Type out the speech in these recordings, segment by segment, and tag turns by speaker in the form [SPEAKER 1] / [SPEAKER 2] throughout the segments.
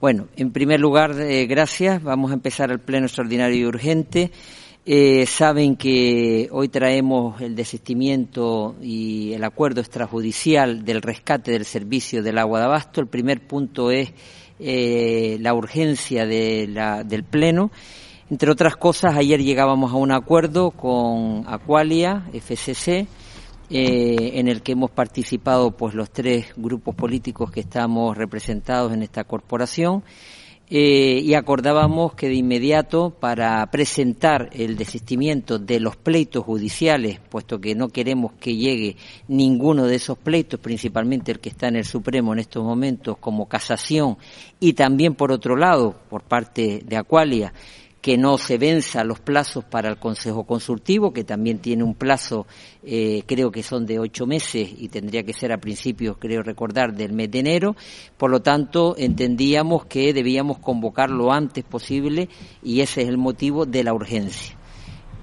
[SPEAKER 1] Bueno, en primer lugar, eh, gracias. Vamos a empezar el pleno extraordinario y urgente. Eh, saben que hoy traemos el desistimiento y el acuerdo extrajudicial del rescate del servicio del agua de abasto. El primer punto es eh, la urgencia de la, del pleno. Entre otras cosas, ayer llegábamos a un acuerdo con Aqualia, FCC, eh, en el que hemos participado pues los tres grupos políticos que estamos representados en esta corporación eh, y acordábamos que de inmediato para presentar el desistimiento de los pleitos judiciales, puesto que no queremos que llegue ninguno de esos pleitos, principalmente el que está en el Supremo en estos momentos como casación y también por otro lado por parte de Aqualia que no se venza los plazos para el Consejo Consultivo, que también tiene un plazo, eh, creo que son de ocho meses y tendría que ser a principios, creo recordar, del mes de enero. Por lo tanto, entendíamos que debíamos convocar lo antes posible y ese es el motivo de la urgencia.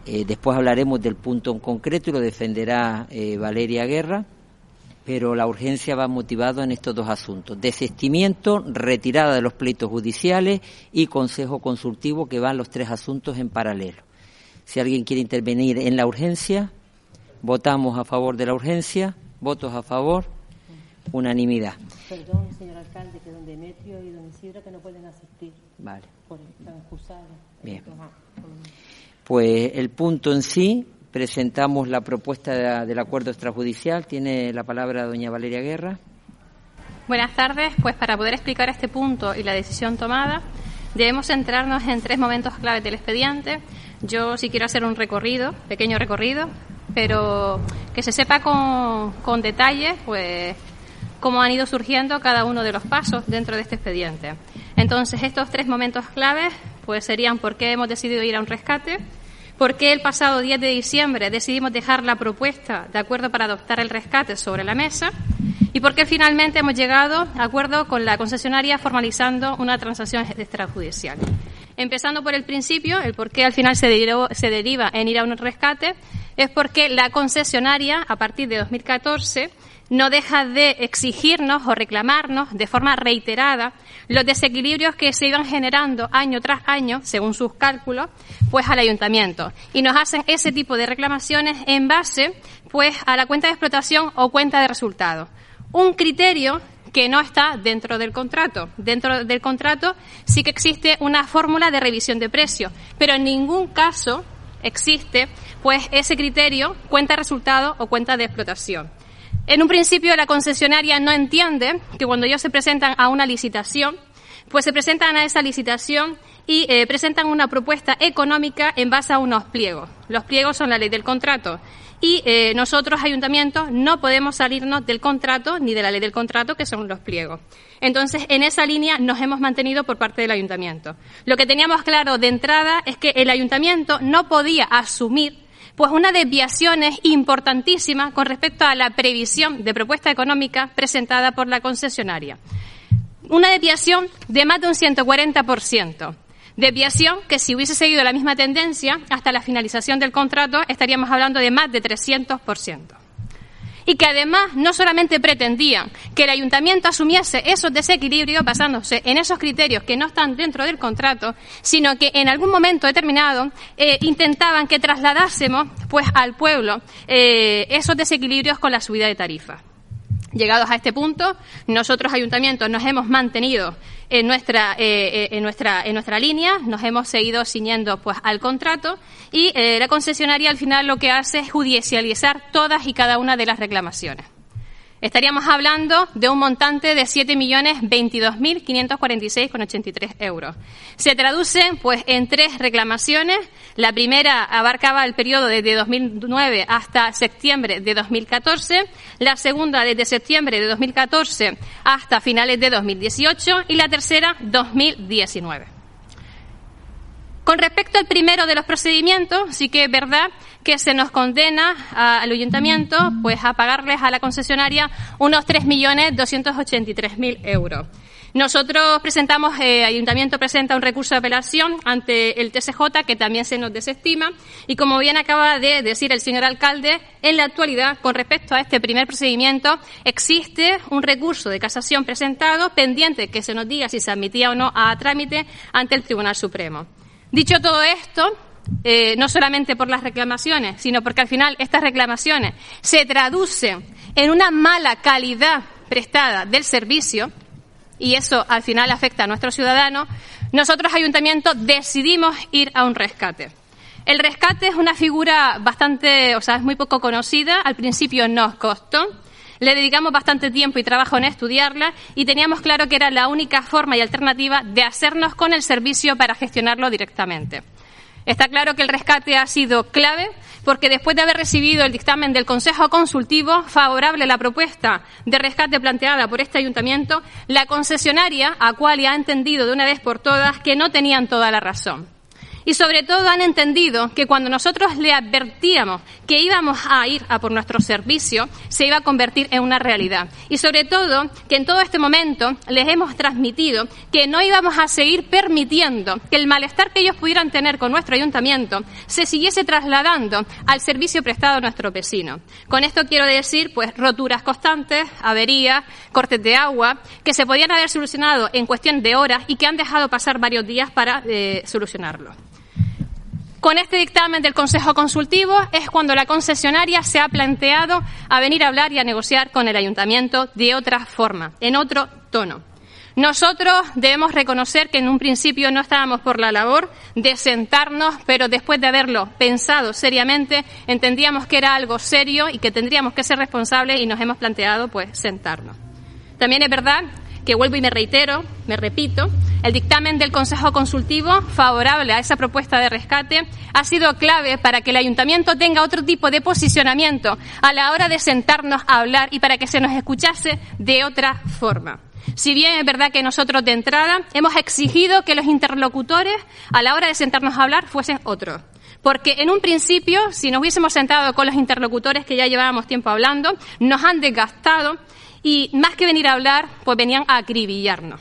[SPEAKER 1] Eh, después hablaremos del punto en concreto y lo defenderá eh, Valeria Guerra pero la urgencia va motivada en estos dos asuntos. Desestimiento, retirada de los pleitos judiciales y consejo consultivo, que van los tres asuntos en paralelo. Si alguien quiere intervenir en la urgencia, votamos a favor de la urgencia. Votos a favor. Unanimidad.
[SPEAKER 2] Perdón, señor alcalde, que don Demetrio y don Isidro que no pueden asistir.
[SPEAKER 1] Vale.
[SPEAKER 2] Por, están excusados.
[SPEAKER 1] Bien. Pues el punto en sí presentamos la propuesta del acuerdo extrajudicial. Tiene la palabra doña Valeria Guerra.
[SPEAKER 3] Buenas tardes. Pues para poder explicar este punto y la decisión tomada, debemos centrarnos en tres momentos claves del expediente. Yo sí quiero hacer un recorrido, pequeño recorrido, pero que se sepa con, con detalle, pues cómo han ido surgiendo cada uno de los pasos dentro de este expediente. Entonces, estos tres momentos claves, pues serían por qué hemos decidido ir a un rescate, ¿Por qué el pasado 10 de diciembre decidimos dejar la propuesta de acuerdo para adoptar el rescate sobre la mesa? ¿Y por qué finalmente hemos llegado a acuerdo con la concesionaria formalizando una transacción extrajudicial? Empezando por el principio, el por qué al final se, se deriva en ir a un rescate, es porque la concesionaria, a partir de 2014, no deja de exigirnos o reclamarnos de forma reiterada los desequilibrios que se iban generando año tras año, según sus cálculos, pues al ayuntamiento. Y nos hacen ese tipo de reclamaciones en base, pues, a la cuenta de explotación o cuenta de resultados. Un criterio que no está dentro del contrato. Dentro del contrato sí que existe una fórmula de revisión de precios, pero en ningún caso existe, pues, ese criterio, cuenta de resultado o cuenta de explotación. En un principio la concesionaria no entiende que cuando ellos se presentan a una licitación, pues se presentan a esa licitación y eh, presentan una propuesta económica en base a unos pliegos. Los pliegos son la ley del contrato y eh, nosotros, ayuntamientos, no podemos salirnos del contrato ni de la ley del contrato, que son los pliegos. Entonces, en esa línea nos hemos mantenido por parte del ayuntamiento. Lo que teníamos claro de entrada es que el ayuntamiento no podía asumir pues una desviación es importantísima con respecto a la previsión de propuesta económica presentada por la concesionaria. Una desviación de más de un 140%. Desviación que si hubiese seguido la misma tendencia hasta la finalización del contrato estaríamos hablando de más de 300% y que además no solamente pretendían que el ayuntamiento asumiese esos desequilibrios basándose en esos criterios que no están dentro del contrato, sino que en algún momento determinado eh, intentaban que trasladásemos pues al pueblo eh, esos desequilibrios con la subida de tarifas. Llegados a este punto, nosotros ayuntamientos nos hemos mantenido en nuestra, eh, eh, en nuestra, en nuestra línea, nos hemos seguido ciñendo pues al contrato y eh, la concesionaria al final lo que hace es judicializar todas y cada una de las reclamaciones. Estaríamos hablando de un montante de 7.022.546,83 euros. Se traduce, pues, en tres reclamaciones. La primera abarcaba el periodo desde 2009 hasta septiembre de 2014. La segunda desde septiembre de 2014 hasta finales de 2018. Y la tercera, 2019. Con respecto al primero de los procedimientos, sí que es verdad que se nos condena al ayuntamiento pues a pagarles a la concesionaria unos 3.283.000 euros. Nosotros presentamos, el eh, Ayuntamiento presenta un recurso de apelación ante el TSJ que también se nos desestima y como bien acaba de decir el señor alcalde, en la actualidad, con respecto a este primer procedimiento, existe un recurso de casación presentado pendiente que se nos diga si se admitía o no a trámite ante el Tribunal Supremo. Dicho todo esto, eh, no solamente por las reclamaciones, sino porque al final estas reclamaciones se traducen en una mala calidad prestada del servicio, y eso al final afecta a nuestros ciudadanos, nosotros, ayuntamiento, decidimos ir a un rescate. El rescate es una figura bastante, o sea, es muy poco conocida, al principio nos costó, le dedicamos bastante tiempo y trabajo en estudiarla y teníamos claro que era la única forma y alternativa de hacernos con el servicio para gestionarlo directamente. Está claro que el rescate ha sido clave porque después de haber recibido el dictamen del Consejo Consultivo favorable a la propuesta de rescate planteada por este ayuntamiento, la concesionaria, Aqualia, ha entendido de una vez por todas que no tenían toda la razón y sobre todo han entendido que cuando nosotros le advertíamos que íbamos a ir a por nuestro servicio, se iba a convertir en una realidad. Y sobre todo que en todo este momento les hemos transmitido que no íbamos a seguir permitiendo que el malestar que ellos pudieran tener con nuestro ayuntamiento se siguiese trasladando al servicio prestado a nuestro vecino. Con esto quiero decir, pues, roturas constantes, averías, cortes de agua, que se podían haber solucionado en cuestión de horas y que han dejado pasar varios días para eh, solucionarlo. Con este dictamen del Consejo Consultivo es cuando la concesionaria se ha planteado a venir a hablar y a negociar con el Ayuntamiento de otra forma, en otro tono. Nosotros debemos reconocer que en un principio no estábamos por la labor de sentarnos, pero después de haberlo pensado seriamente, entendíamos que era algo serio y que tendríamos que ser responsables y nos hemos planteado pues sentarnos. También es verdad que vuelvo y me reitero, me repito, el dictamen del Consejo Consultivo favorable a esa propuesta de rescate ha sido clave para que el Ayuntamiento tenga otro tipo de posicionamiento a la hora de sentarnos a hablar y para que se nos escuchase de otra forma. Si bien es verdad que nosotros de entrada hemos exigido que los interlocutores a la hora de sentarnos a hablar fuesen otros. Porque en un principio, si nos hubiésemos sentado con los interlocutores que ya llevábamos tiempo hablando, nos han desgastado y más que venir a hablar, pues venían a acribillarnos.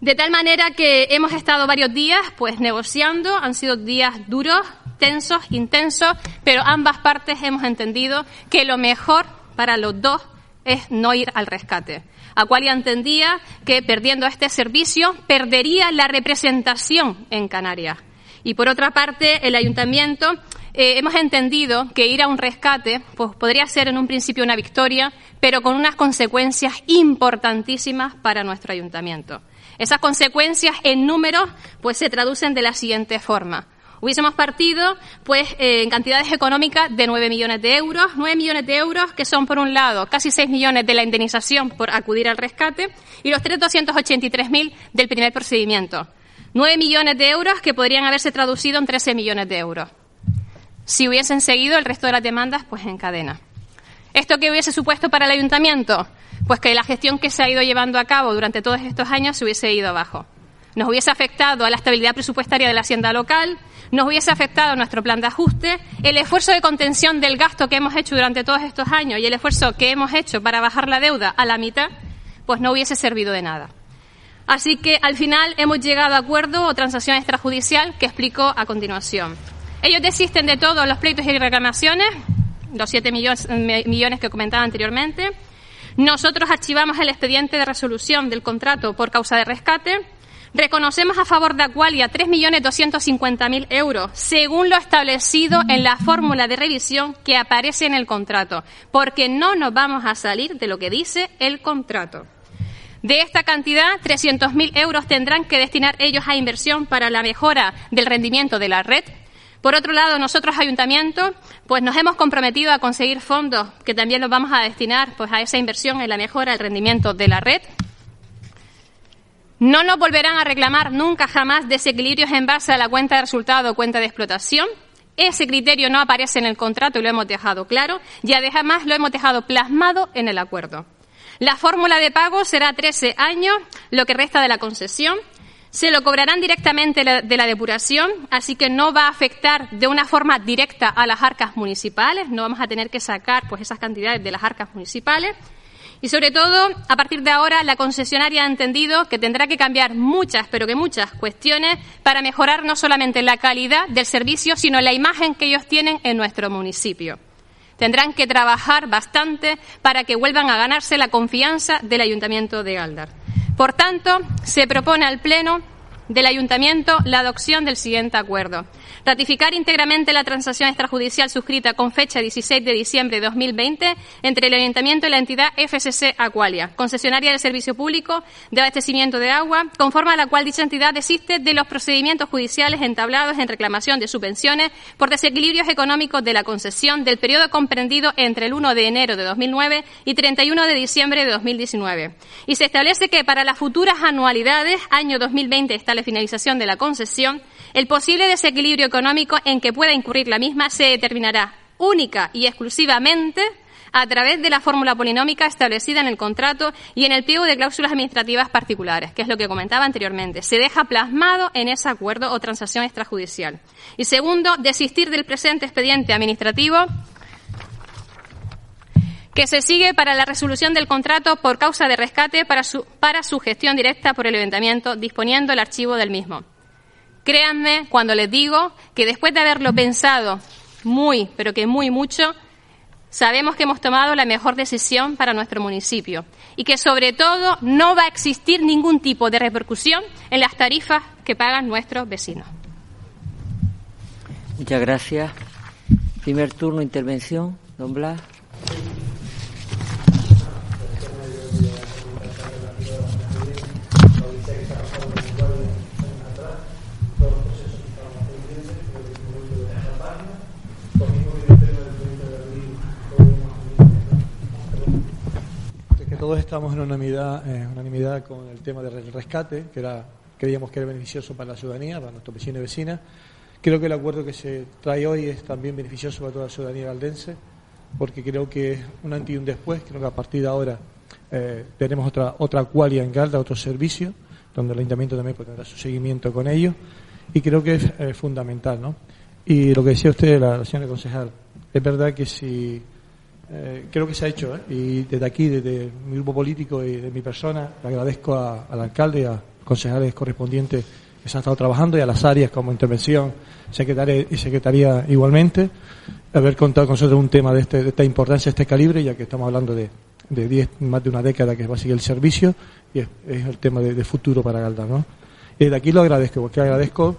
[SPEAKER 3] De tal manera que hemos estado varios días pues negociando, han sido días duros, tensos, intensos, pero ambas partes hemos entendido que lo mejor para los dos es no ir al rescate. Aqualia entendía que perdiendo este servicio perdería la representación en Canarias. Y por otra parte, el ayuntamiento eh, hemos entendido que ir a un rescate pues, podría ser en un principio una victoria, pero con unas consecuencias importantísimas para nuestro ayuntamiento. Esas consecuencias en números pues, se traducen de la siguiente forma. Hubiésemos partido pues, eh, en cantidades económicas de 9 millones de euros, 9 millones de euros que son, por un lado, casi 6 millones de la indemnización por acudir al rescate y los 3.283.000 del primer procedimiento. 9 millones de euros que podrían haberse traducido en 13 millones de euros si hubiesen seguido el resto de las demandas pues en cadena. ¿Esto qué hubiese supuesto para el ayuntamiento? Pues que la gestión que se ha ido llevando a cabo durante todos estos años se hubiese ido abajo. Nos hubiese afectado a la estabilidad presupuestaria de la hacienda local, nos hubiese afectado a nuestro plan de ajuste, el esfuerzo de contención del gasto que hemos hecho durante todos estos años y el esfuerzo que hemos hecho para bajar la deuda a la mitad, pues no hubiese servido de nada. Así que al final hemos llegado a acuerdo o transacción extrajudicial que explico a continuación. Ellos desisten de todos los pleitos y reclamaciones, los 7 millones, millones que comentaba anteriormente. Nosotros archivamos el expediente de resolución del contrato por causa de rescate. Reconocemos a favor de Aqualia 3.250.000 euros, según lo establecido en la fórmula de revisión que aparece en el contrato, porque no nos vamos a salir de lo que dice el contrato. De esta cantidad, 300.000 euros tendrán que destinar ellos a inversión para la mejora del rendimiento de la red Por otro lado, nosotros, ayuntamientos, pues nos hemos comprometido a conseguir fondos que también los vamos a destinar pues, a esa inversión en la mejora del rendimiento de la red. No nos volverán a reclamar nunca jamás desequilibrios en base a la cuenta de resultado o cuenta de explotación. Ese criterio no aparece en el contrato y lo hemos dejado claro y además lo hemos dejado plasmado en el acuerdo. La fórmula de pago será 13 años, lo que resta de la concesión, se lo cobrarán directamente de la depuración, así que no va a afectar de una forma directa a las arcas municipales, no vamos a tener que sacar pues esas cantidades de las arcas municipales. Y sobre todo, a partir de ahora, la concesionaria ha entendido que tendrá que cambiar muchas, pero que muchas cuestiones para mejorar no solamente la calidad del servicio, sino la imagen que ellos tienen en nuestro municipio. Tendrán que trabajar bastante para que vuelvan a ganarse la confianza del Ayuntamiento de Galdar. Por tanto, se propone al Pleno del Ayuntamiento la adopción del siguiente acuerdo. Ratificar íntegramente la transacción extrajudicial suscrita con fecha 16 de diciembre de 2020 entre el Ayuntamiento y la entidad FSC Aqualia, concesionaria del servicio público de abastecimiento de agua, conforme a la cual dicha entidad desiste de los procedimientos judiciales entablados en reclamación de subvenciones por desequilibrios económicos de la concesión del periodo comprendido entre el 1 de enero de 2009 y 31 de diciembre de 2019. Y se establece que para las futuras anualidades, año 2020 está la finalización de la concesión, el posible desequilibrio económico en que pueda incurrir la misma se determinará única y exclusivamente a través de la fórmula polinómica establecida en el contrato y en el pliego de cláusulas administrativas particulares, que es lo que comentaba anteriormente. Se deja plasmado en ese acuerdo o transacción extrajudicial. Y segundo, desistir del presente expediente administrativo que se sigue para la resolución del contrato por causa de rescate para su, para su gestión directa por el ayuntamiento, disponiendo el archivo del mismo. Créanme cuando les digo que después de haberlo pensado muy, pero que muy mucho, sabemos que hemos tomado la mejor decisión para nuestro municipio y que sobre todo no va a existir ningún tipo de repercusión en las tarifas que pagan nuestros vecinos.
[SPEAKER 1] Muchas gracias. Primer turno, intervención, don Blas.
[SPEAKER 4] Todos estamos en unanimidad, eh, unanimidad con el tema del rescate, que era, creíamos que era beneficioso para la ciudadanía, para nuestros vecinos y vecinas. Creo que el acuerdo que se trae hoy es también beneficioso para toda la ciudadanía galdense, porque creo que es un antes y un después. Creo que a partir de ahora eh, tenemos otra otra cualia en Galda, otro servicio, donde el ayuntamiento también tener su seguimiento con ellos, y creo que es eh, fundamental. ¿no? Y lo que decía usted, la, la señora concejal, es verdad que si eh, creo que se ha hecho, ¿eh? y desde aquí, desde mi grupo político y de mi persona, le agradezco al alcalde y a concejales correspondientes que se han estado trabajando y a las áreas como intervención, secretaria y secretaría igualmente, haber contado con nosotros un tema de, este, de esta importancia, este calibre, ya que estamos hablando de, de diez, más de una década que va a seguir el servicio y es, el tema de, futuro para Galda. ¿no? Y desde aquí lo agradezco, porque agradezco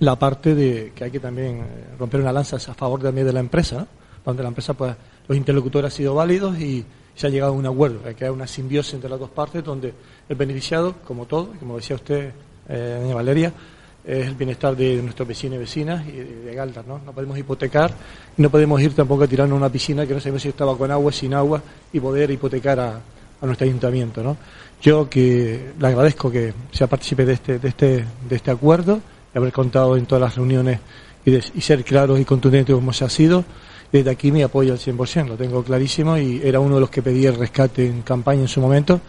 [SPEAKER 4] la parte de que hay que también eh, romper una lanza a favor también de la empresa, donde la empresa pueda los interlocutores han sido válidos y se ha llegado a un acuerdo. Hay que haber una simbiosis entre las dos partes donde el beneficiado, como todo, como decía usted, eh, doña Valeria, es el bienestar de nuestros vecinos y vecinas y de, Galdar, ¿no? No podemos hipotecar no podemos ir tampoco a tirarnos una piscina que no sabemos si estaba con agua, sin agua y poder hipotecar a, nuestro ayuntamiento, ¿no? Yo que le agradezco que sea partícipe de este, de este, de este acuerdo, y haber contado en todas las reuniones y, y ser claros y contundentes como se ha sido desde aquí me apoyo al 100%, lo tengo clarísimo y era uno de los que pedí el rescate en campaña en su momento,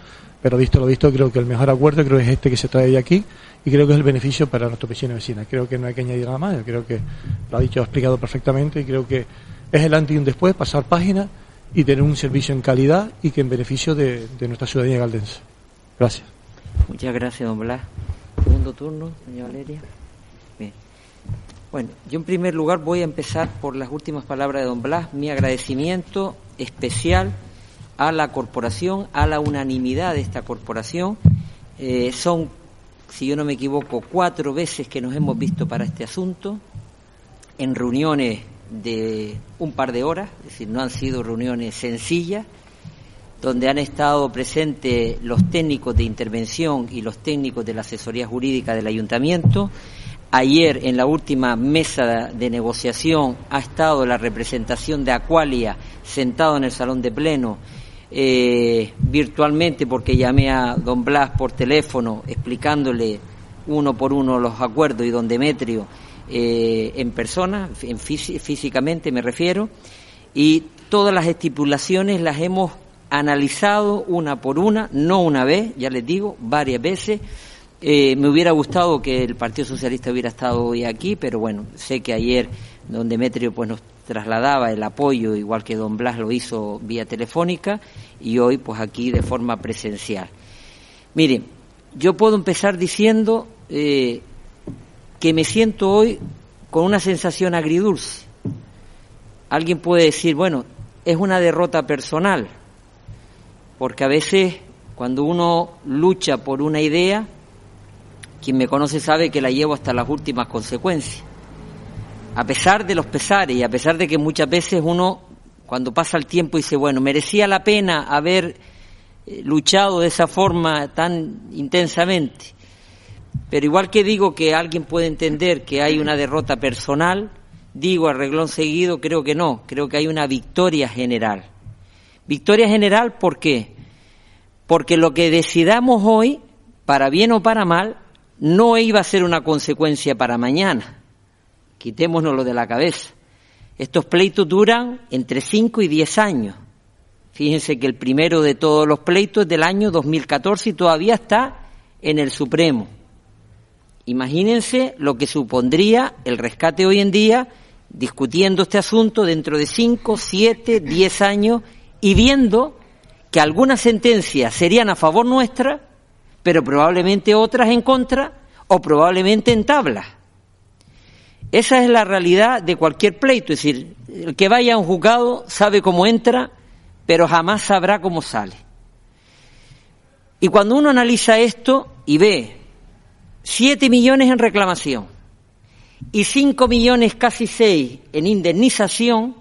[SPEAKER 4] pero visto lo visto, creo que el mejor acuerdo creo es este que se trae de aquí y creo que es el beneficio para nuestros vecinos y vecinas. Creo que no hay que añadir nada más, creo que lo ha dicho, ha explicado perfectamente y creo que es el antes y un después, pasar página y tener un servicio en calidad y que en beneficio de, nuestra ciudadanía galdense. Gracias.
[SPEAKER 1] Muchas gracias, don Blas. Segundo turno, señora Valeria. Bueno, yo en primer lugar voy a empezar por las últimas palabras de don Blas, mi agradecimiento especial a la corporación, a la unanimidad de esta corporación. Eh, son, si yo no me equivoco, cuatro veces que nos hemos visto para este asunto, en reuniones de un par de horas, es decir, no han sido reuniones sencillas, donde han estado presentes los técnicos de intervención y los técnicos de la asesoría jurídica del ayuntamiento Ayer, en la última mesa de negociación, ha estado la representación de Aqualia sentado en el salón de pleno, eh, virtualmente, porque llamé a don Blas por teléfono explicándole uno por uno los acuerdos y don Demetrio eh, en persona, en físicamente me refiero, y todas las estipulaciones las hemos analizado una por una, no una vez, ya les digo, varias veces eh, me hubiera gustado que el Partido Socialista hubiera estado hoy aquí, pero bueno, sé que ayer don Demetrio pues nos trasladaba el apoyo, igual que don Blas lo hizo vía telefónica, y hoy pues aquí de forma presencial. Miren, yo puedo empezar diciendo eh, que me siento hoy con una sensación agridulce. Alguien puede decir, bueno, es una derrota personal, porque a veces cuando uno lucha por una idea, quien me conoce sabe que la llevo hasta las últimas consecuencias. A pesar de los pesares y a pesar de que muchas veces uno, cuando pasa el tiempo, dice, bueno, merecía la pena haber eh, luchado de esa forma tan intensamente. Pero igual que digo que alguien puede entender que hay una derrota personal, digo a reglón seguido, creo que no, creo que hay una victoria general. Victoria general, ¿por qué? Porque lo que decidamos hoy, para bien o para mal, no iba a ser una consecuencia para mañana. Quitémonoslo de la cabeza. Estos pleitos duran entre 5 y 10 años. Fíjense que el primero de todos los pleitos es del año 2014 y todavía está en el Supremo. Imagínense lo que supondría el rescate hoy en día discutiendo este asunto dentro de 5, 7, 10 años y viendo que algunas sentencias serían a favor nuestra pero probablemente otras en contra o probablemente en tabla. Esa es la realidad de cualquier pleito, es decir, el que vaya a un juzgado sabe cómo entra, pero jamás sabrá cómo sale. Y cuando uno analiza esto y ve siete millones en reclamación y cinco millones, casi seis, en indemnización,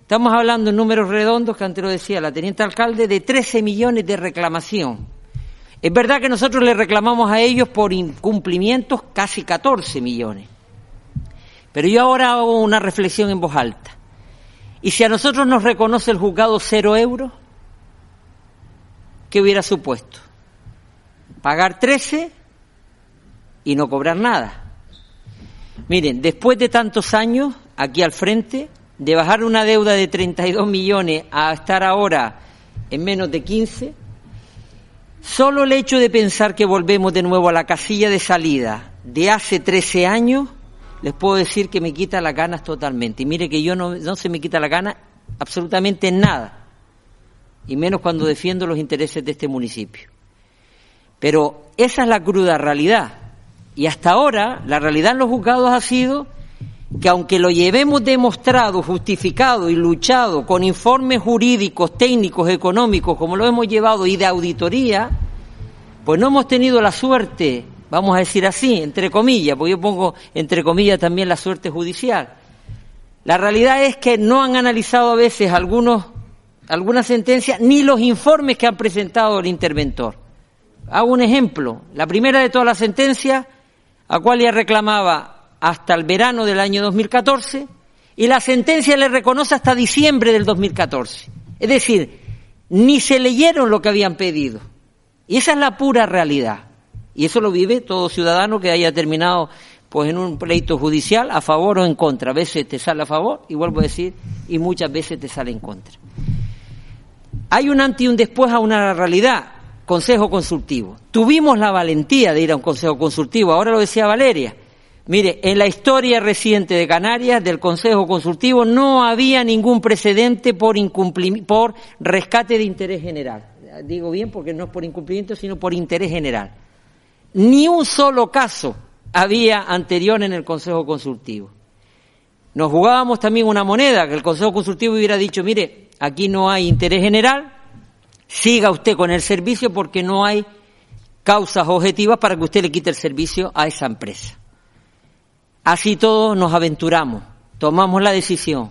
[SPEAKER 1] estamos hablando en números redondos, que antes lo decía la teniente alcalde, de 13 millones de reclamación es verdad que nosotros le reclamamos a ellos por incumplimientos casi 14 millones. Pero yo ahora hago una reflexión en voz alta. ¿Y si a nosotros nos reconoce el juzgado cero euros? ¿Qué hubiera supuesto? Pagar 13 y no cobrar nada. Miren, después de tantos años aquí al frente, de bajar una deuda de 32 millones a estar ahora en menos de 15, Solo el hecho de pensar que volvemos de nuevo a la casilla de salida de hace 13 años, les puedo decir que me quita las ganas totalmente. Y mire que yo no, se me quita la gana absolutamente en nada, y menos cuando defiendo los intereses de este municipio. Pero esa es la cruda realidad. Y hasta ahora la realidad en los juzgados ha sido que aunque lo llevemos demostrado, justificado y luchado con informes jurídicos, técnicos, económicos, como lo hemos llevado, y de auditoría, pues no hemos tenido la suerte, vamos a decir así, entre comillas, porque yo pongo entre comillas también la suerte judicial. La realidad es que no han analizado a veces algunos, algunas sentencias ni los informes que han presentado el interventor. Hago un ejemplo. La primera de todas las sentencias, a cual ya reclamaba hasta el verano del año 2014 y la sentencia le reconoce hasta diciembre del 2014. Es decir, ni se leyeron lo que habían pedido. Y esa es la pura realidad. Y eso lo vive todo ciudadano que haya terminado pues en un pleito judicial a favor o en contra. A veces te sale a favor, y vuelvo a decir, y muchas veces te sale en contra. Hay un antes y un después a una realidad. Consejo consultivo. Tuvimos la valentía de ir a un consejo consultivo, ahora lo decía Valeria. Mire, en la historia reciente de Canarias, del Consejo Consultivo, no había ningún precedente por, por rescate de interés general. Digo bien porque no es por incumplimiento, sino por interés general. Ni un solo caso había anterior en el Consejo Consultivo. Nos jugábamos también una moneda, que el Consejo Consultivo hubiera dicho, mire, aquí no hay interés general, siga usted con el servicio porque no hay causas objetivas para que usted le quite el servicio a esa empresa. Así todos nos aventuramos, tomamos la decisión.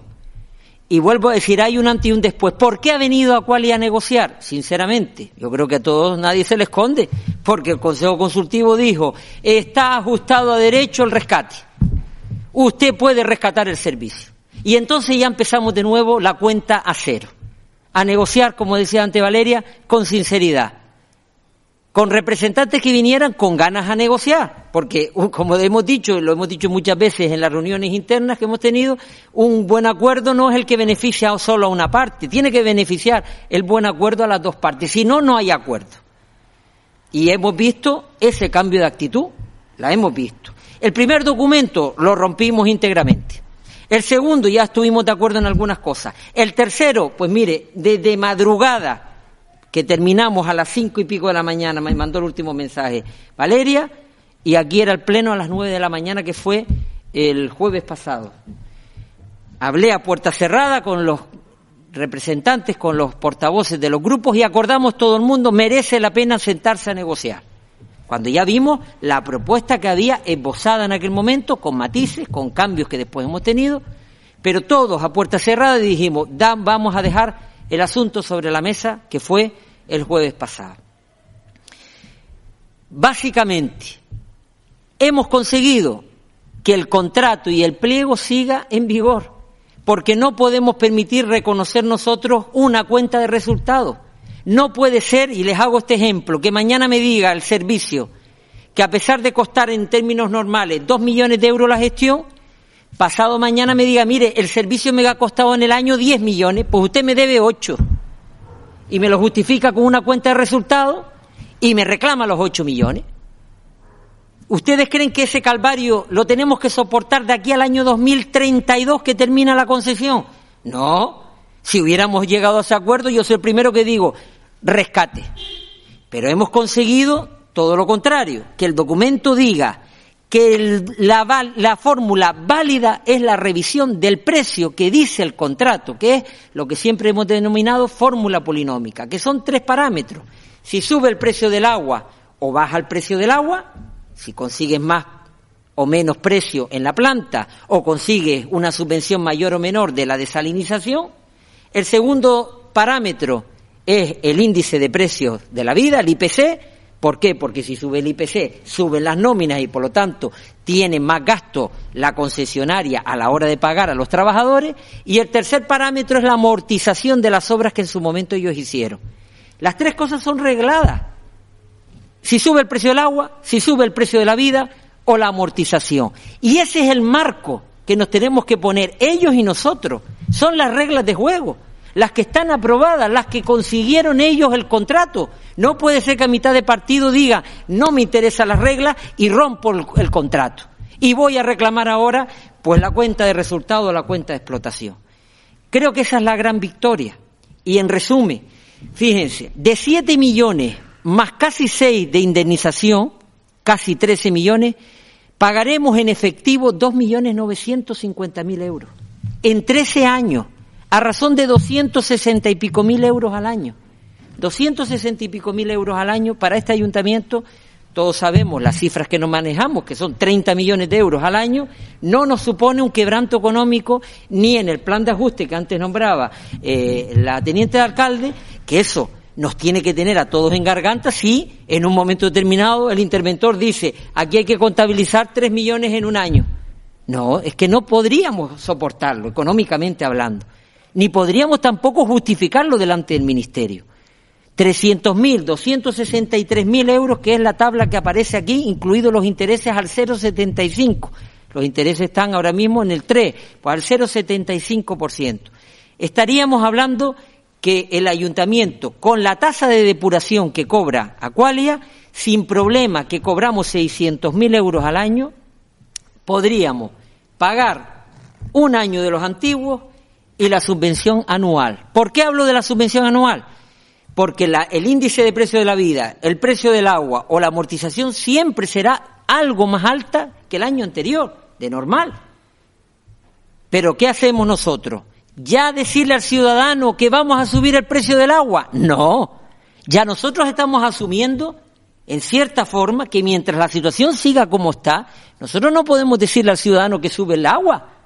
[SPEAKER 1] Y vuelvo a decir, hay un antes y un después. ¿Por qué ha venido Aqualia a negociar? Sinceramente, yo creo que a todos nadie se le esconde, porque el Consejo Consultivo dijo, está ajustado a derecho el rescate. Usted puede rescatar el servicio. Y entonces ya empezamos de nuevo la cuenta a cero. A negociar, como decía ante Valeria, con sinceridad con representantes que vinieran con ganas a negociar, porque como hemos dicho, lo hemos dicho muchas veces en las reuniones internas que hemos tenido, un buen acuerdo no es el que beneficia solo a una parte, tiene que beneficiar el buen acuerdo a las dos partes, si no, no hay acuerdo. Y hemos visto ese cambio de actitud, la hemos visto. El primer documento lo rompimos íntegramente. El segundo ya estuvimos de acuerdo en algunas cosas. El tercero, pues mire, desde madrugada que terminamos a las cinco y pico de la mañana, me mandó el último mensaje Valeria, y aquí era el pleno a las nueve de la mañana, que fue el jueves pasado. Hablé a puerta cerrada con los representantes, con los portavoces de los grupos y acordamos todo el mundo, merece la pena sentarse a negociar. Cuando ya vimos la propuesta que había esbozada en aquel momento, con matices, con cambios que después hemos tenido, pero todos a puerta cerrada dijimos, vamos a dejar el asunto sobre la mesa que fue el jueves pasado. Básicamente, hemos conseguido que el contrato y el pliego siga en vigor, porque no podemos permitir reconocer nosotros una cuenta de resultados. No puede ser, y les hago este ejemplo, que mañana me diga el servicio que a pesar de costar en términos normales dos millones de euros la gestión, pasado mañana me diga, mire, el servicio me ha costado en el año 10 millones, pues usted me debe 8. Y me lo justifica con una cuenta de resultados y me reclama los 8 millones. ¿Ustedes creen que ese calvario lo tenemos que soportar de aquí al año 2032 que termina la concesión? No. Si hubiéramos llegado a ese acuerdo, yo soy el primero que digo, rescate. Pero hemos conseguido todo lo contrario, que el documento diga que la, la fórmula válida es la revisión del precio que dice el contrato, que es lo que siempre hemos denominado fórmula polinómica, que son tres parámetros. Si sube el precio del agua o baja el precio del agua, si consigues más o menos precio en la planta o consigues una subvención mayor o menor de la desalinización. El segundo parámetro es el índice de precios de la vida, el IPC, ¿Por qué? Porque si sube el IPC, suben las nóminas y por lo tanto tiene más gasto la concesionaria a la hora de pagar a los trabajadores. Y el tercer parámetro es la amortización de las obras que en su momento ellos hicieron. Las tres cosas son regladas. Si sube el precio del agua, si sube el precio de la vida o la amortización. Y ese es el marco que nos tenemos que poner ellos y nosotros. Son las reglas de juego las que están aprobadas, las que consiguieron ellos el contrato. No puede ser que a mitad de partido diga, no me interesan las reglas y rompo el, contrato. Y voy a reclamar ahora, pues, la cuenta de resultado o la cuenta de explotación. Creo que esa es la gran victoria. Y en resumen, fíjense, de 7 millones más casi 6 de indemnización, casi 13 millones, pagaremos en efectivo 2 millones 950 mil euros. En 13 años a razón de 260 y pico mil euros al año. 260 y pico mil euros al año para este ayuntamiento, todos sabemos las cifras que nos manejamos, que son 30 millones de euros al año, no nos supone un quebranto económico ni en el plan de ajuste que antes nombraba eh, la teniente de alcalde, que eso nos tiene que tener a todos en garganta si en un momento determinado el interventor dice aquí hay que contabilizar 3 millones en un año. No, es que no podríamos soportarlo económicamente hablando ni podríamos tampoco justificarlo delante del Ministerio. 300.000, 263.000 euros, que es la tabla que aparece aquí, incluidos los intereses al 0,75. Los intereses están ahora mismo en el 3, pues al 0,75%. Estaríamos hablando que el ayuntamiento, con la tasa de depuración que cobra Aqualia, sin problema que cobramos 600.000 euros al año, podríamos pagar un año de los antiguos y la subvención anual. ¿Por qué hablo de la subvención anual? Porque la, el índice de precio de la vida, el precio del agua o la amortización siempre será algo más alta que el año anterior, de normal. Pero ¿qué hacemos nosotros? ¿Ya decirle al ciudadano que vamos a subir el precio del agua? No. Ya nosotros estamos asumiendo, en cierta forma, que mientras la situación siga como está, nosotros no podemos decirle al ciudadano que sube el agua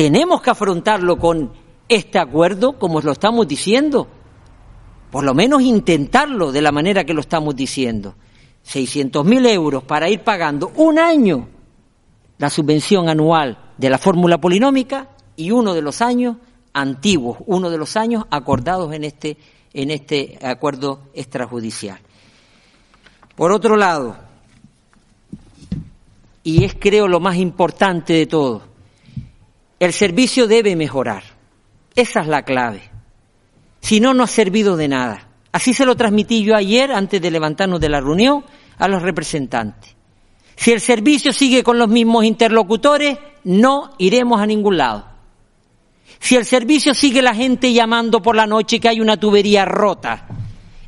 [SPEAKER 1] tenemos que afrontarlo con este acuerdo como lo estamos diciendo. Por lo menos intentarlo de la manera que lo estamos diciendo. 600.000 euros para ir pagando un año la subvención anual de la fórmula polinómica y uno de los años antiguos, uno de los años acordados en este, en este acuerdo extrajudicial. Por otro lado, y es creo lo más importante de todo, el servicio debe mejorar. Esa es la clave. Si no, no ha servido de nada. Así se lo transmití yo ayer, antes de levantarnos de la reunión, a los representantes. Si el servicio sigue con los mismos interlocutores, no iremos a ningún lado. Si el servicio sigue la gente llamando por la noche que hay una tubería rota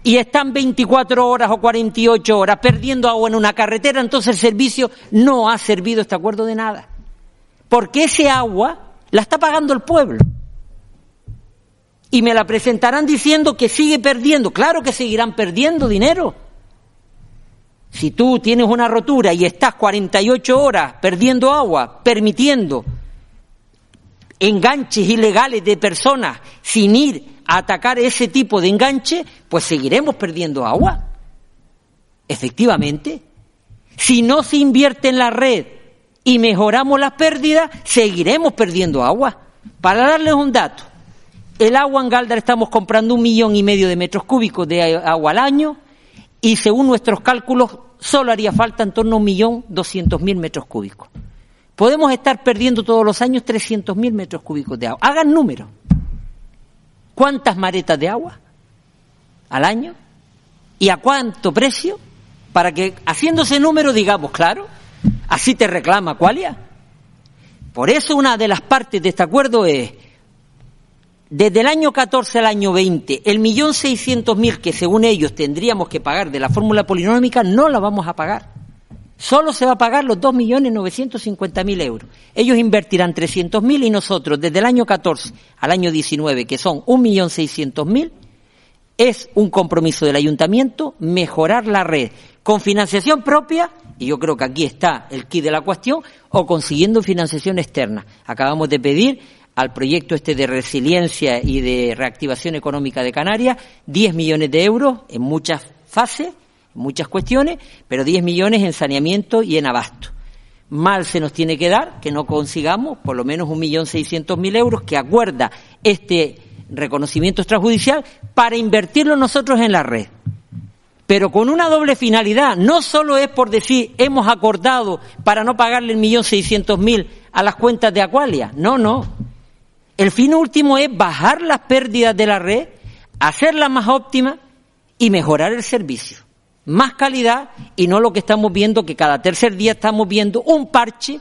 [SPEAKER 1] y están 24 horas o 48 horas perdiendo agua en una carretera, entonces el servicio no ha servido este acuerdo de nada. Porque ese agua la está pagando el pueblo y me la presentarán diciendo que sigue perdiendo. Claro que seguirán perdiendo dinero. Si tú tienes una rotura y estás 48 horas perdiendo agua, permitiendo enganches ilegales de personas sin ir a atacar ese tipo de enganche, pues seguiremos perdiendo agua. Efectivamente. Si no se invierte en la red y mejoramos las pérdidas, seguiremos perdiendo agua. Para darles un dato, el agua en Galdar estamos comprando un millón y medio de metros cúbicos de agua al año y según nuestros cálculos solo haría falta en torno a un millón doscientos mil metros cúbicos. Podemos estar perdiendo todos los años trescientos mil metros cúbicos de agua. Hagan números. ¿Cuántas maretas de agua al año? ¿Y a cuánto precio? Para que haciéndose número digamos, claro, así te reclama Qualia. Por eso una de las partes de este acuerdo es desde el año 14 al año 20, el millón seiscientos mil que según ellos tendríamos que pagar de la fórmula polinómica no la vamos a pagar. Solo se va a pagar los dos millones novecientos cincuenta mil euros. Ellos invertirán trescientos mil y nosotros desde el año 14 al año 19, que son un millón seiscientos mil, es un compromiso del ayuntamiento mejorar la red con financiación propia, y yo creo que aquí está el kit de la cuestión, o consiguiendo financiación externa. Acabamos de pedir al proyecto este de resiliencia y de reactivación económica de Canarias, 10 millones de euros en muchas fases, en muchas cuestiones, pero 10 millones en saneamiento y en abasto. Mal se nos tiene que dar que no consigamos por lo menos un millón seiscientos mil euros que acuerda este reconocimiento extrajudicial para invertirlo nosotros en la red. Pero con una doble finalidad, no solo es por decir hemos acordado para no pagarle el millón seiscientos mil a las cuentas de Acualia, no, no el fin último es bajar las pérdidas de la red, hacerla más óptima y mejorar el servicio. Más calidad y no lo que estamos viendo, que cada tercer día estamos viendo un parche,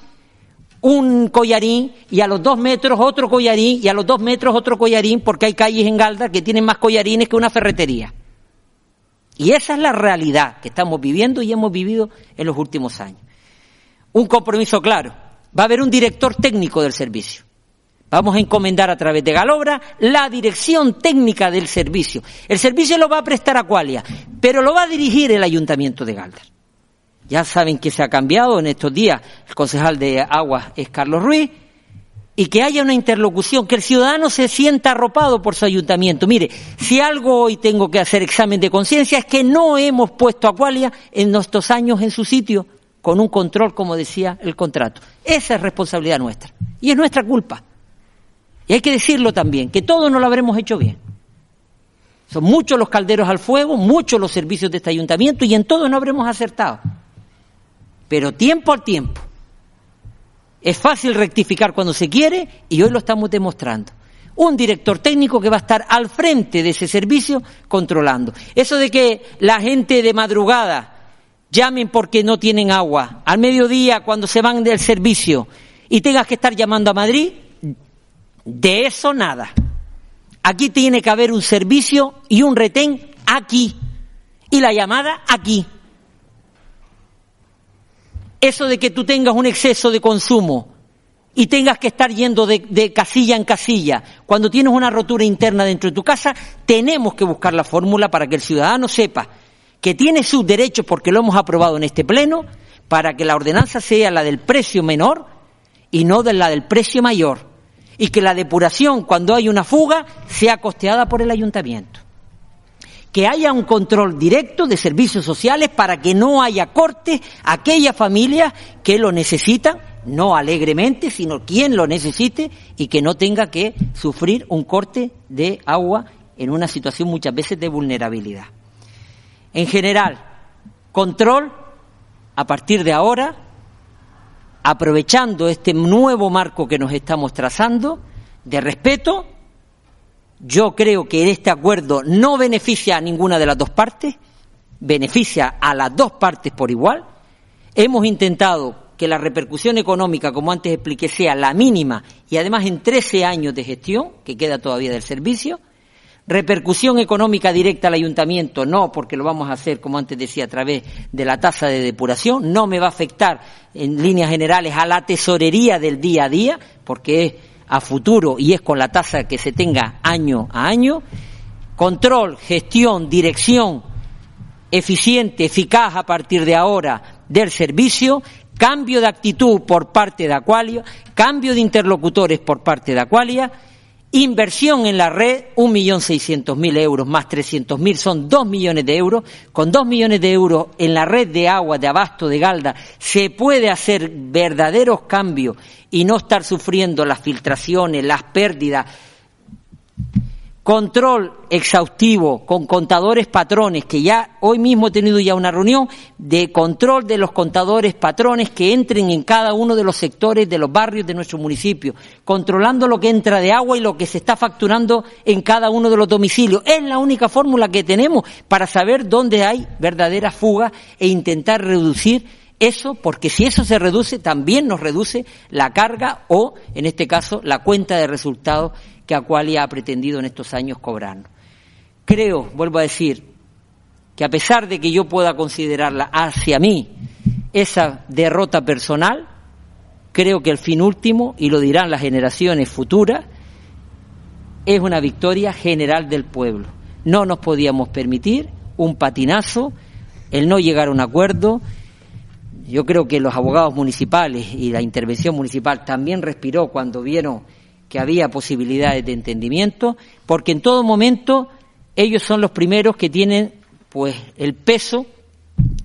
[SPEAKER 1] un collarín y a los dos metros otro collarín y a los dos metros otro collarín porque hay calles en Galda que tienen más collarines que una ferretería. Y esa es la realidad que estamos viviendo y hemos vivido en los últimos años. Un compromiso claro. Va a haber un director técnico del servicio. Vamos a encomendar a través de Galobra la dirección técnica del servicio. El servicio lo va a prestar a Qualia, pero lo va a dirigir el Ayuntamiento de Galdar. Ya saben que se ha cambiado en estos días. El concejal de Aguas es Carlos Ruiz. Y que haya una interlocución, que el ciudadano se sienta arropado por su ayuntamiento. Mire, si algo hoy tengo que hacer examen de conciencia es que no hemos puesto a Qualia en nuestros años en su sitio con un control, como decía el contrato. Esa es responsabilidad nuestra. Y es nuestra culpa. Y hay que decirlo también, que todos no lo habremos hecho bien. Son muchos los calderos al fuego, muchos los servicios de este ayuntamiento y en todos no habremos acertado. Pero tiempo al tiempo. Es fácil rectificar cuando se quiere y hoy lo estamos demostrando. Un director técnico que va a estar al frente de ese servicio controlando. Eso de que la gente de madrugada llamen porque no tienen agua, al mediodía cuando se van del servicio y tengas que estar llamando a Madrid, de eso nada. Aquí tiene que haber un servicio y un retén aquí. Y la llamada aquí. Eso de que tú tengas un exceso de consumo y tengas que estar yendo de, casilla en casilla, cuando tienes una rotura interna dentro de tu casa, tenemos que buscar la fórmula para que el ciudadano sepa que tiene sus derechos, porque lo hemos aprobado en este pleno, para que la ordenanza sea la del precio menor y no de la del precio mayor y que la depuración, cuando hay una fuga, sea costeada por el ayuntamiento. Que haya un control directo de servicios sociales para que no haya cortes a aquellas familias que lo necesitan, no alegremente, sino quien lo necesite y que no tenga que sufrir un corte de agua en una situación muchas veces de vulnerabilidad. En general, control a partir de ahora, aprovechando este nuevo marco que nos estamos trazando de respeto, yo creo que este acuerdo no beneficia a ninguna de las dos partes, beneficia a las dos partes por igual. Hemos intentado que la repercusión económica, como antes expliqué, sea la mínima y además en 13 años de gestión, que queda todavía del servicio, Repercusión económica directa al ayuntamiento, no, porque lo vamos a hacer, como antes decía, a través de la tasa de depuración. No me va a afectar en líneas generales a la tesorería del día a día, porque es a futuro y es con la tasa que se tenga año a año. Control, gestión, dirección eficiente, eficaz a partir de ahora del servicio, cambio de actitud por parte de Aqualia, cambio de interlocutores por parte de Aqualia Inversión en la red, un millón seiscientos mil euros más trescientos mil son dos millones de euros. Con dos millones de euros en la red de agua de abasto de Galda se puede hacer verdaderos cambios y no estar sufriendo las filtraciones, las pérdidas, control exhaustivo con contadores patrones, que ya hoy mismo he tenido ya una reunión de control de los contadores patrones que entren en cada uno de los sectores de los barrios de nuestro municipio, controlando lo que entra de agua y lo que se está facturando en cada uno de los domicilios. Es la única fórmula que tenemos para saber dónde hay verdaderas fugas e intentar reducir eso, porque si eso se reduce, también nos reduce la carga o, en este caso, la cuenta de resultados que Aqualia ha pretendido en estos años cobrarnos. Creo, vuelvo a decir, que a pesar de que yo pueda considerarla hacia mí esa derrota personal, creo que el fin último, y lo dirán las generaciones futuras, es una victoria general del pueblo. No nos podíamos permitir un patinazo, el no llegar a un acuerdo. Yo creo que los abogados municipales y la intervención municipal también respiró cuando vieron que había posibilidades de entendimiento, porque en todo momento ellos son los primeros que tienen pues el peso,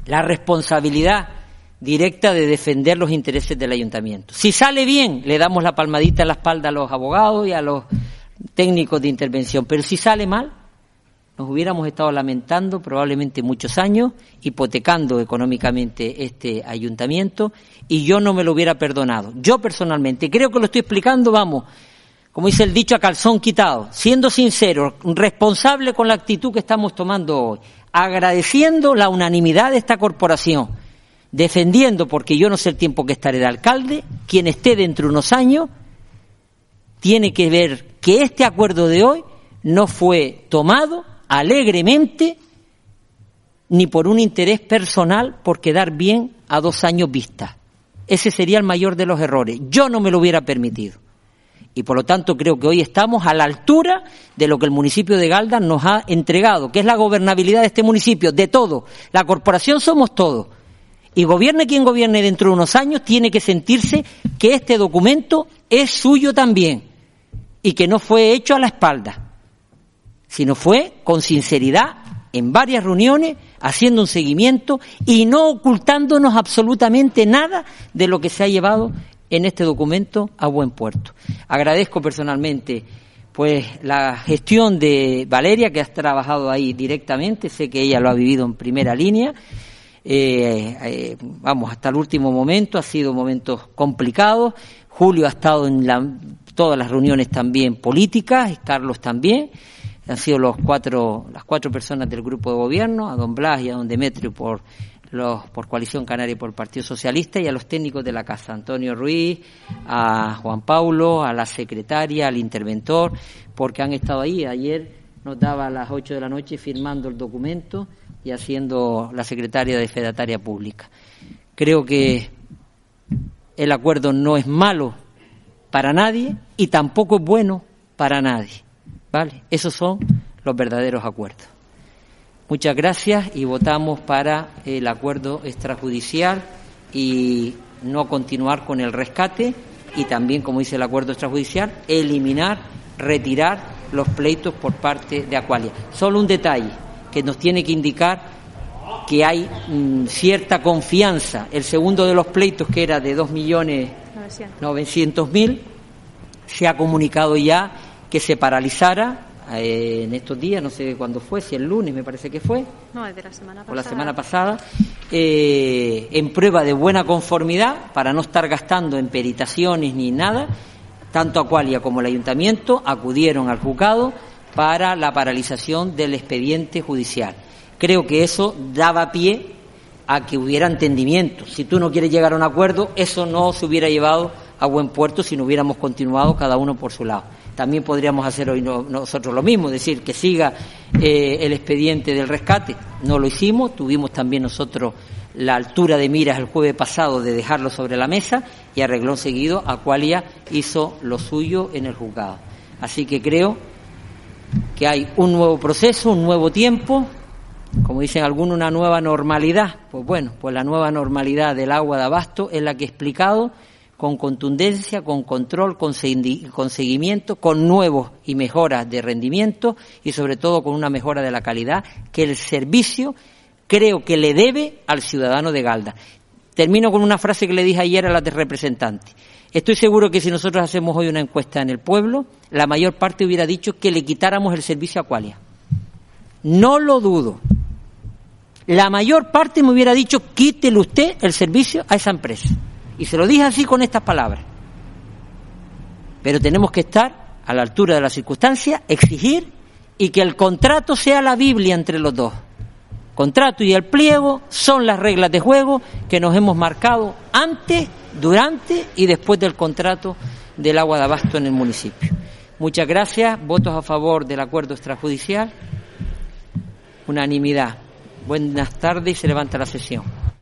[SPEAKER 1] la responsabilidad directa de defender los intereses del ayuntamiento. Si sale bien, le damos la palmadita en la espalda a los abogados y a los técnicos de intervención, pero si sale mal, nos hubiéramos estado lamentando probablemente muchos años, hipotecando económicamente este ayuntamiento, y yo no me lo hubiera perdonado. Yo personalmente, creo que lo estoy explicando, vamos, como dice el dicho, a calzón quitado, siendo sincero, responsable con la actitud que estamos tomando hoy, agradeciendo la unanimidad de esta corporación, defendiendo, porque yo no sé el tiempo que estaré de alcalde, quien esté dentro de unos años, tiene que ver que este acuerdo de hoy no fue tomado alegremente ni por un interés personal por quedar bien a dos años vista. Ese sería el mayor de los errores. Yo no me lo hubiera permitido. Y por lo tanto creo que hoy estamos a la altura de lo que el municipio de Galda nos ha entregado, que es la gobernabilidad de este municipio, de todo. La corporación somos todos. Y gobierne quien gobierne dentro de unos años, tiene que sentirse que este documento es suyo también y que no fue hecho a la espalda, sino fue con sinceridad en varias reuniones, haciendo un seguimiento y no ocultándonos absolutamente nada de lo que se ha llevado en este documento a buen puerto. Agradezco personalmente pues la gestión de Valeria, que has trabajado ahí directamente, sé que ella lo ha vivido en primera línea. Eh, eh, vamos, hasta el último momento, ha sido momentos complicados. Julio ha estado en todas las reuniones también políticas, Carlos también. Han sido los cuatro, las cuatro personas del grupo de gobierno, a don Blas y a don Demetrio por los, por Coalición Canaria y por Partido Socialista y a los técnicos de la Casa, Antonio Ruiz, a Juan Paulo, a la secretaria, al interventor, porque han estado ahí. Ayer nos daba a las 8 de la noche firmando el documento y haciendo la secretaria de Fedataria Pública. Creo que el acuerdo no es malo para nadie y tampoco es bueno para nadie. ¿Vale? Esos son los verdaderos acuerdos. Muchas gracias y votamos para el acuerdo extrajudicial y no continuar con el rescate y también, como dice el acuerdo extrajudicial, eliminar, retirar los pleitos por parte de Acualia. Solo un detalle que nos tiene que indicar que hay mm, cierta confianza. El segundo de los pleitos, que era de 2.900.000, se ha comunicado ya que se paralizara eh, en estos días, no sé cuándo fue, si el lunes me parece que fue.
[SPEAKER 3] No, es de la semana pasada.
[SPEAKER 1] O la semana pasada, eh, en prueba de buena conformidad, para no estar gastando en peritaciones ni nada, tanto Acualia como el Ayuntamiento acudieron al juzgado para la paralización del expediente judicial. Creo que eso daba pie a que hubiera entendimiento. Si tú no quieres llegar a un acuerdo, eso no se hubiera llevado a buen puerto si no hubiéramos continuado cada uno por su lado. También podríamos hacer hoy nosotros lo mismo, decir que siga eh, el expediente del rescate. No lo hicimos, tuvimos también nosotros la altura de miras el jueves pasado de dejarlo sobre la mesa y arregló seguido, Acualia hizo lo suyo en el juzgado. Así que creo que hay un nuevo proceso, un nuevo tiempo, como dicen algunos, una nueva normalidad. Pues bueno, pues la nueva normalidad del agua de abasto es la que he explicado con contundencia, con control, con, seguimiento, con nuevos y mejoras de rendimiento y sobre todo con una mejora de la calidad que el servicio creo que le debe al ciudadano de Galda. Termino con una frase que le dije ayer a la representante. Estoy seguro que si nosotros hacemos hoy una encuesta en el pueblo, la mayor parte hubiera dicho que le quitáramos el servicio a Qualia. No lo dudo. La mayor parte me hubiera dicho quítele usted el servicio a esa empresa. Y se lo dije así con estas palabras. Pero tenemos que estar a la altura de las circunstancias, exigir y que el contrato sea la Biblia entre los dos. Contrato y el pliego son las reglas de juego que nos hemos marcado antes, durante y después del contrato del agua de abasto en el municipio. Muchas gracias. Votos a favor del acuerdo extrajudicial. Unanimidad. Buenas tardes y se levanta la sesión.